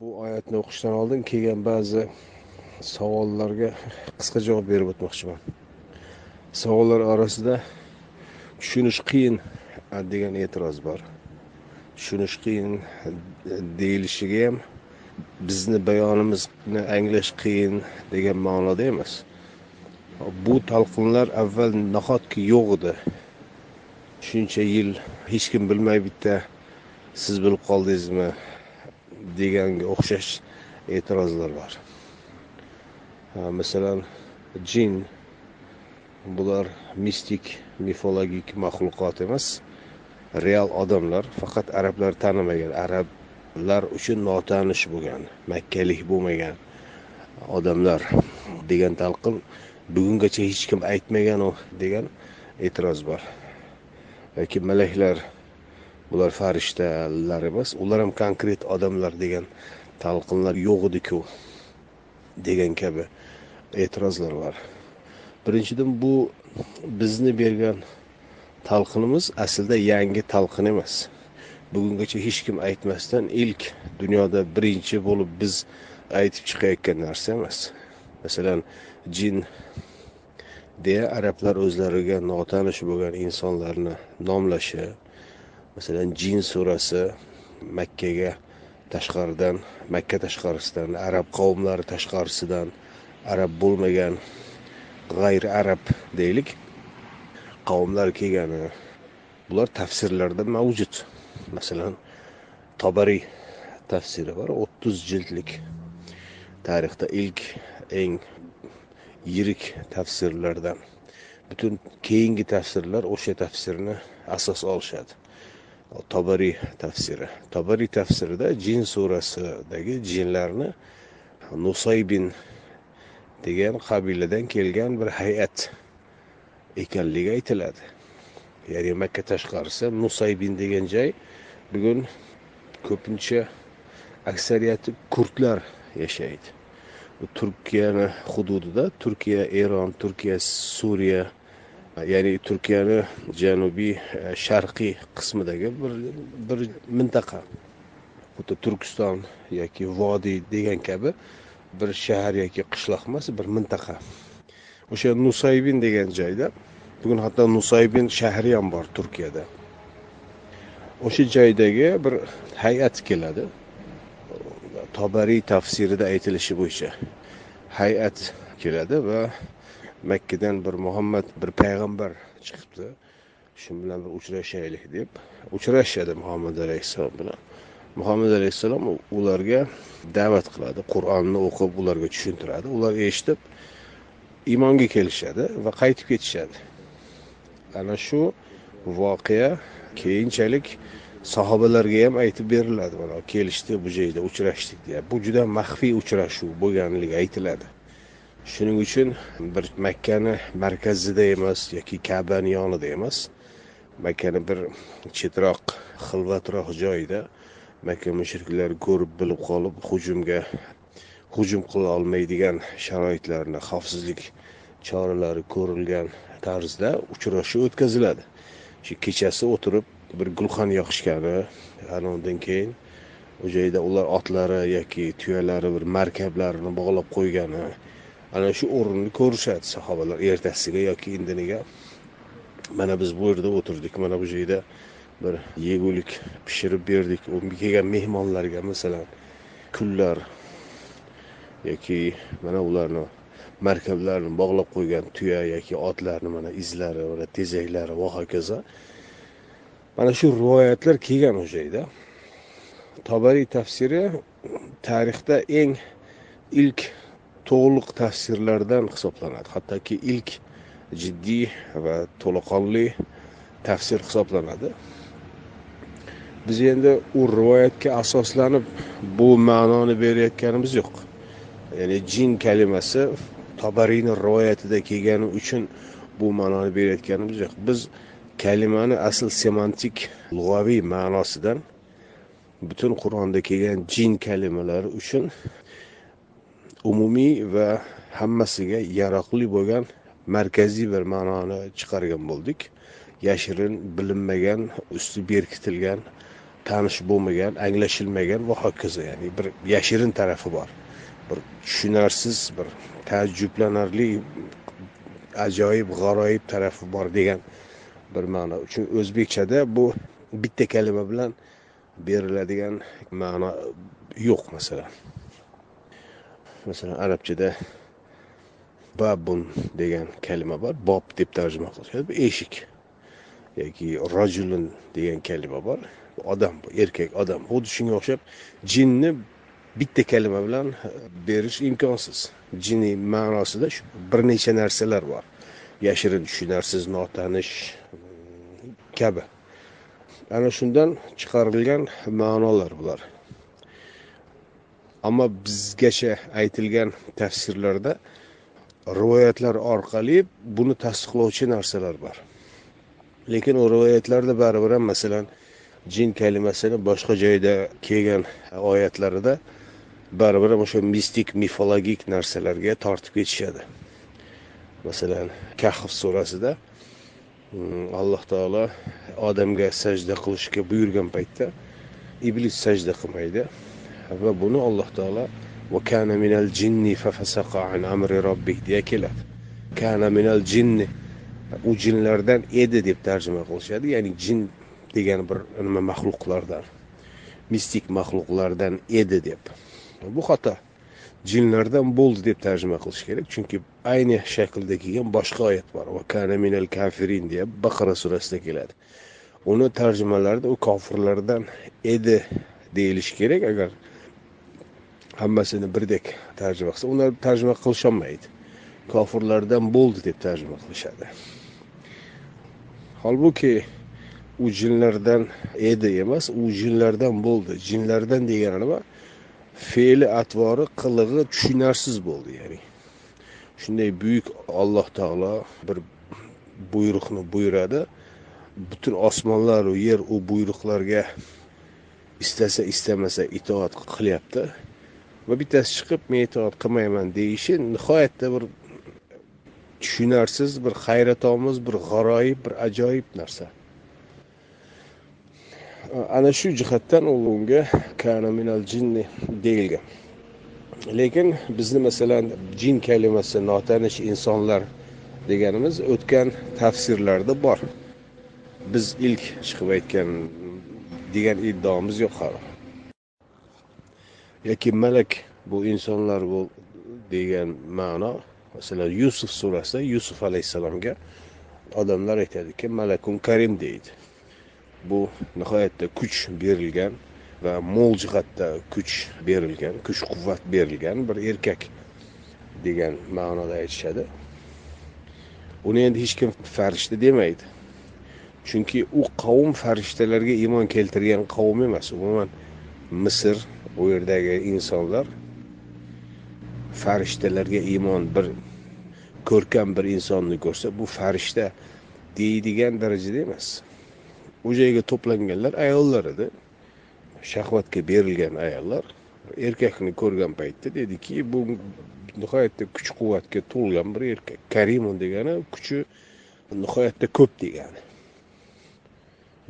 bu oyatni o'qishdan oldin kelgan ba'zi savollarga qisqa javob berib o'tmoqchiman. Savollar orasida tushunish qiyin degan e'tiroz bor. Tushunish qiyin deyilishiga ham bizni bayonimizni anglash qiyin degan ma'noda emas. Bu talqinlar avval nahotki yo'q edi? Shuncha yil hech kim bilmay bitta siz bilib qoldingizmi? Deganga o'xshash e'tirozlar bor. Masalan jin bular mistik mifologik maxluqot emas real odamlar faqat arablar tanimagan arablar uchun notanish bo'lgan makkalik bo'lmagan odamlar degan talqin bugungacha hech kim aytmagan degan e'tiroz bor. Yoki malaklar bular farishtalar emas ular ham konkret odamlar degan talqinlar yo'q ediku degan kabi e'tirozlar bor birinchidan bu bizni bergan talqinimiz aslida yangi talqin emas. Bugungacha hech kim aytmasdan ilk dunyoda birinchi bo'lib biz aytib chiqayotgan narsa emas. Masalan jin deya arablar o'zlariga notanish bo'lgan insonlarni nomlashi masalan jin surasi makkaga tashqaridan makka tashqarisidan arab qavmlari tashqarisidan arab bo'lmagan g'ayri arab deylik. Qavmlar kelgani bular tafsirlarda mavjud. Masalan tobariy tafsiri bor o'ttiz jildlik. Tarixda ilk eng yirik tafsirlardan butun keyingi tafsirlar o'sha tafsirni asos olishadi. Tobariy tafsiri. Tobariy tafsirida jin surasidagi jinlarni nusaybin degan qabiladan kelgan bir hay'at ekanligi aytiladi. Ya'ni makka tashqarisi nusaybin degan joy bugun ko'pincha aksariyati kurdlar yashaydi. Bu turkiyani hududida turkiya eron turkiya suriya ya'ni turkiyani janubiy e, sharqiy qismidagi bir bir mintaqa xuddi turkiston yoki vodiy degan kabi bir shahar yoki qishloq emas bir mintaqa. O'sha nusaybin degan joyda bugun hatto nusaybin shahri ham bor turkiyada. O'sha joydagi bir hay'at keladi. Tobariy tafsirida aytilishi bo'yicha hay'at keladi va makkadan bir muhammad bir payg'ambar chiqibdi. Shu bilan bir uchrashaylik deb uchrashadi muhammad alayhissalom bilan. Muhammad alayhissalom ularga da'vat qiladi qur'onni o'qib ularga tushuntiradi. Ular eshitib iymonga kelishadi va qaytib ketishadi. Ana shu voqea keyinchalik sahobalarga ham aytib beriladi. Mana kelishdi bu joyda uchrashdik deya. Bu juda maxfiy uchrashuv bo'lganligi aytiladi. Shuning uchun bir makkani markazida emas yoki kabani yonida emas makkani bir chetroq xilvatroq joyda makka mushriklar ko'rib bilib qolib hujumga hujum qila olmaydigan sharoitlarni xavfsizlik choralari ko'rilgan tarzda uchrashuv o'tkaziladi. Shu kechasi o'tirib bir gulxan yoqishgani ana undan keyin u joyda ular otlari yoki tuyalari bir markablarini bog'lab qo'ygani ana shu o'rinni ko'rishadi sahobalar ertasiga yoki indiniga. Mana biz bu yerda o'tirdik mana bu joyda bir yegulik pishirib berdik. Kelgan mehmonlarga masalan kunlar yoki mana ularni markablarni bog'lab qo'ygan tuya yoki otlarni mana izlari mana tezaklari va hokazo. Mana shu rivoyatlar kelgan o'sha joyda. Tobariy tafsiri tarixda eng ilk to'liq tafsirlardan hisoblanadi. Hattoki ilk jiddiy va to'laqonli tafsir hisoblanadi. Biz endi u rivoyatga asoslanib bu ma'noni berayotganimiz yo'q. Ya'ni jin kalimasi tobariyni rivoyatida kelgani uchun bu ma'noni berayotganimiz yo'q. Biz kalimani asl semantik lug'aviy ma'nosidan butun qur'onda kelgan jin kalimalari uchun umumiy va hammasiga yaroqli bo'lgan markaziy bir ma'noni chiqargan bo'ldik. Yashirin bilinmagan usti berkitilgan tanish bo'lmagan anglashilmagan va hokazo ya'ni bir yashirin tarafi bor. Bir tushunarsiz bir taajjublanarli ajoyib g'aroyib tarafi bor degan bir ma'no. Uchun o'zbekchada bu bitta kalima bilan beriladigan ma'no yo'q masalan. Masalan arabchada babun degan kalima bor bob deb tarjima qilishadi bu eshik yoki rajulun degan kalima bor. Odam erkak odam. Xuddi shunga o'xshab jinni bitta kalima bilan berish imkonsiz. Jinniy ma'nosida bir necha narsalar bor. Yashirin tushunarsiz notanish mm, kabi. Ana shundan chiqarilgan ma'nolar bular. Ammo bizgacha aytilgan tafsirlarda rivoyatlar orqali buni tasdiqlovchi narsalar bor. Lekin u rivoyatlarda baribir ham masalan jin kalimasini boshqa joyda kelgan oyatlarida baribir ham o'sha mistik mifologik narsalarga tortib ketishadi. Masalan kahf surasida mm, alloh taolo odamga sajda qilishga buyurgan paytda iblis sajda qilmaydi. Va buni alloh taolo va kana minal jinni fafasaqa an amri robbih deya keladi. Kana minal jinni u jinlardan edi deb tarjima qilishadi. Ya'ni jin degan bir nima maxluqlardan mistik maxluqlardan edi deb. Bu xato jinlardan bo'ldi deb tarjima qilish kerak. Chunki ayni shaklda kelgan boshqa oyat bor. Va kana minal kafirin deya baqara surasida keladi. Uni tarjimalarida u kofirlardan edi deyilishi kerak. Agar hammasini birdek tarjima qilsa ular tarjima qilisholmaydi. Kofirlardan bo'ldi deb tarjima qilishadi. Holbuki u jinlardan edi emas u jinlardan bo'ldi. Jinlardan degani nima? Fe'li atvori qilig'i tushunarsiz bo'ldi ya'ni. Shunday buyuk olloh taolo bir buyruqni buyuradi. Butun osmonlaru yer u buyruqlarga istasa istamasa itoat qilyapti. Va bittasi chiqib men e'tiqod qilmayman deyishi nihoyatda bir tushunarsiz bir hayratomuz bir g'aroyib bir ajoyib narsa. Ana shu jihatdan u unga kana minal jinni deyilgan. Lekin bizni masalan jin kalimasi notanish insonlar deganimiz o'tgan tafsirlarda bor. Biz ilk chiqib aytgan degan iddaomiz yo'q hali. Yoki malak bu insonlar bu degan ma'no masalan yusuf surasida yusuf alayhissalomga odamlar aytadiki malakun karim deydi. Bu nihoyatda kuch berilgan va mo'l jihatda kuch berilgan kuch quvvat berilgan bir erkak degan ma'noda aytishadi. Uni endi hech kim farishta demaydi. Chunki u qavm farishtalarga iymon keltirgan qavm emas umuman misr bu yerdagi insonlar farishtalarga iymon bir ko'rkam bir insonni ko'rsa bu farishta deydigan darajada emas. U joyga to'planganlar ayollar edi. Shahvatga berilgan ayollar erkakni ko'rgan paytda dediki bu nihoyatda kuch quvvatga to'lgan bir erkak. Karimun degani kuchi nihoyatda ko'p degani.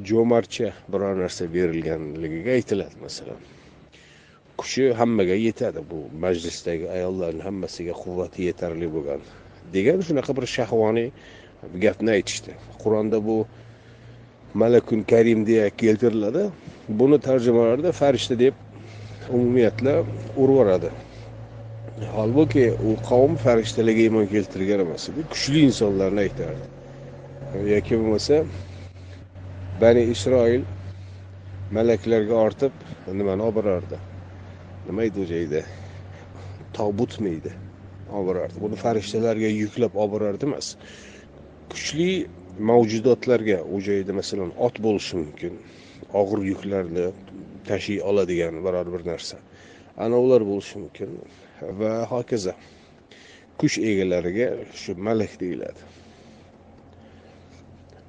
Jo'marcha biror narsa berilganligiga aytiladi masalan. Kuchi hammaga yetadi. Bu majlisdagi ayollarni hammasiga quvvati yetarli bo'lgan. Degan shunaqa bir shahvoniy gapni aytishdi. Qur'onda bu malakun karim deya keltiriladi. Buni tarjimalarda farishta deb umumiyatla urvoradi. Holbuki u qavm farishtalarga iymon keltirgan emas edi kuchli insonlarni aytardi. Yoki bo'lmasa bani isroil malaklarga ortib nimani oborardi borardi nima edi? U tobutmi edi? Olib borardi buni farishtalarga yuklab olib borardi emas kuchli mavjudotlarga u joyda masalan ot bo'lishi mumkin og'ir yuklarni tashiy oladigan biror bir narsa. Ana ular bo'lishi mumkin va hokazo. Kuch egalariga shu malak deyiladi.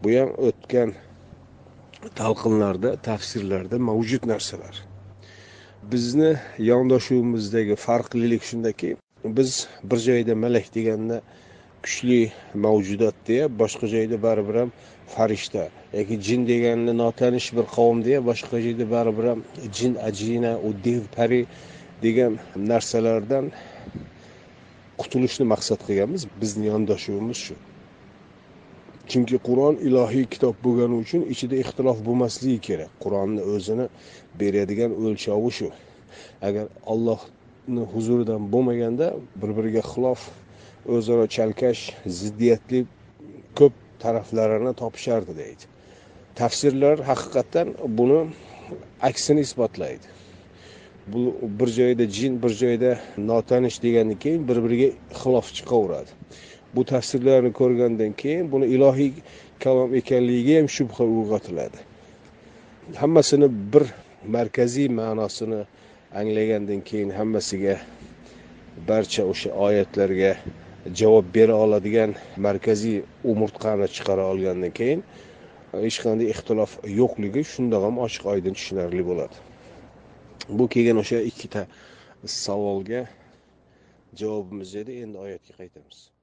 Bu ham o'tgan talqinlarda tafsirlarda mavjud narsalar. Bizni yondashuvimizdagi farqlilik shundaki biz bir joyda malak deganda kuchli mavjudot deya boshqa joyda baribir ham farishta yoki jin deganni notanish bir qavm deya boshqa joyda baribir ham jin ajina u dev pari degan narsalardan qutulishni maqsad qilganmiz. Bizni yondashuvimiz shu. Chunki qur'on ilohiy kitob bo'lgani uchun ichida ixtilof bo'lmasligi kerak. Qur'onni o'zini beradigan o'lchovi shu. Agar ollohni huzuridan bo'lmaganda bir biriga xilof o'zaro chalkash ziddiyatli ko'p taraflarini topishardi deydi. Tafsirlar haqiqatdan buni aksini isbotlaydi. Bu bir joyda jin bir joyda notanish degandan keyin bir biriga xilof chiqaveradi. Bu tafsirlarni ko'rgandan keyin buni ilohiy kalom ekanligiga ham shubha uyg'otiladi. Hammasini bir markaziy ma'nosini anglagandan keyin hammasiga barcha o'sha oyatlarga javob bera oladigan markaziy umurtqani chiqara olgandan keyin e, hech qanday ixtilof yo'qligi shundoq ham ochiq oydin tushunarli bo'ladi. Bu kelgan o'sha ikkita savolga javobimiz edi. Endi oyatga qaytamiz.